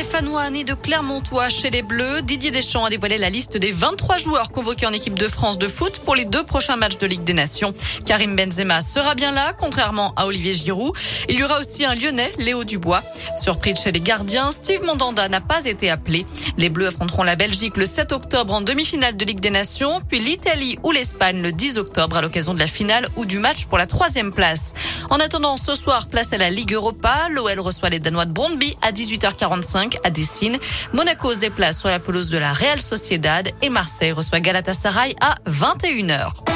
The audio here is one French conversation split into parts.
Stéphanois ni de Clermontois chez les Bleus. Didier Deschamps a dévoilé la liste des 23 joueurs convoqués en équipe de France de foot pour les deux prochains matchs de Ligue des Nations. Karim Benzema sera bien là, contrairement à Olivier Giroud. Il y aura aussi un Lyonnais, Léo Dubois. Surprise chez les gardiens, Steve Mandanda n'a pas été appelé. Les Bleus affronteront la Belgique le 7 octobre en demi-finale de Ligue des Nations, puis l'Italie ou l'Espagne le 10 octobre à l'occasion de la finale ou du match pour la troisième place. En attendant, ce soir, place à la Ligue Europa. L'OL reçoit les Danois de Brondby à 18h45 à Dessine. Monaco se déplace sur la pelouse de la Real Sociedad et Marseille reçoit Galatasaray à 21h.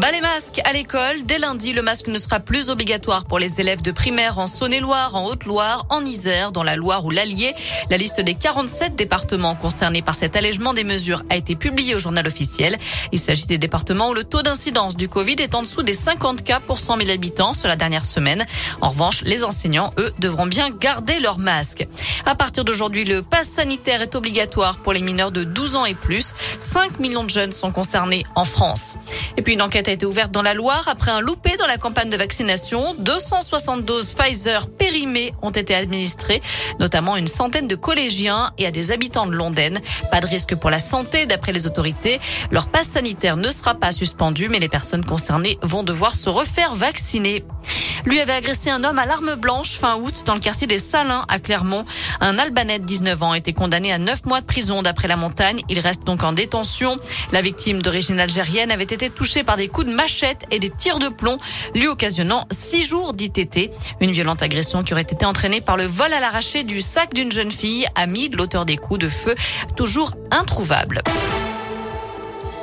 Bas les masques à l'école. Dès lundi, le masque ne sera plus obligatoire pour les élèves de primaire en Saône-et-Loire, en Haute-Loire, en Isère, dans la Loire ou l'Allier. La liste des 47 départements concernés par cet allègement des mesures a été publiée au journal officiel. Il s'agit des départements où le taux d'incidence du Covid est en dessous des 50 cas pour 100 000 habitants sur la dernière semaine. En revanche, les enseignants, eux, devront bien garder leur masque. À partir d'aujourd'hui, le pass sanitaire est obligatoire pour les mineurs de 12 ans et plus. 5 millions de jeunes sont concernés en France. Et puis une enquête a été ouverte dans la Loire après un loupé dans la campagne de vaccination. 260 doses Pfizer périmées ont été administrées, notamment une centaine de collégiens et à des habitants de Londaine. Pas de risque pour la santé d'après les autorités. Leur passe sanitaire ne sera pas suspendu, mais les personnes concernées vont devoir se refaire vacciner. Lui avait agressé un homme à l'arme blanche fin août dans le quartier des Salins à Clermont. Un Albanais de 19 ans été condamné à 9 mois de prison d'après la montagne. Il reste donc en détention. La victime d'origine algérienne avait été touchée par des coups de machette et des tirs de plomb, lui occasionnant 6 jours d'ITT. Une violente agression qui aurait été entraînée par le vol à l'arraché du sac d'une jeune fille, amie de l'auteur des coups de feu, toujours introuvable.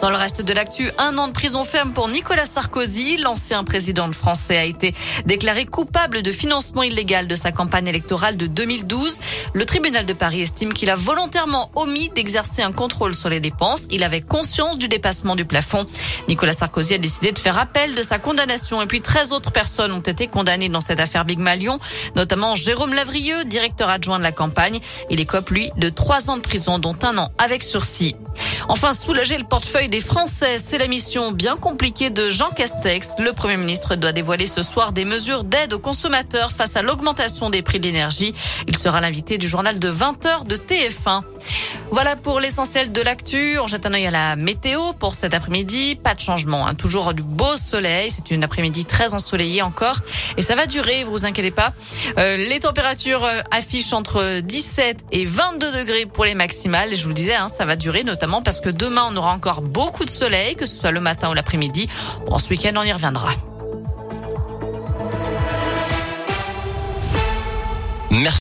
Dans le reste de l'actu, un an de prison ferme pour Nicolas Sarkozy. L'ancien président français a été déclaré coupable de financement illégal de sa campagne électorale de 2012. Le tribunal de Paris estime qu'il a volontairement omis d'exercer un contrôle sur les dépenses. Il avait conscience du dépassement du plafond. Nicolas Sarkozy a décidé de faire appel de sa condamnation et puis 13 autres personnes ont été condamnées dans cette affaire Big Malion, notamment Jérôme Lavrieux, directeur adjoint de la campagne. Il écope, lui, de trois ans de prison, dont un an avec sursis. Enfin, soulager le portefeuille des Français, c'est la mission bien compliquée de Jean Castex. Le Premier ministre doit dévoiler ce soir des mesures d'aide aux consommateurs face à l'augmentation des prix de l'énergie. Il sera l'invité du journal de 20h de TF1. Voilà pour l'essentiel de l'actu. On jette un œil à la météo pour cet après-midi. Pas de changement. Hein. Toujours du beau soleil. C'est une après-midi très ensoleillée encore. Et ça va durer, vous inquiétez pas. Euh, les températures euh, affichent entre 17 et 22 degrés pour les maximales. Et je vous le disais, hein, ça va durer notamment parce que demain, on aura encore beaucoup de soleil, que ce soit le matin ou l'après-midi. Bon, ce week-end, on y reviendra. Merci.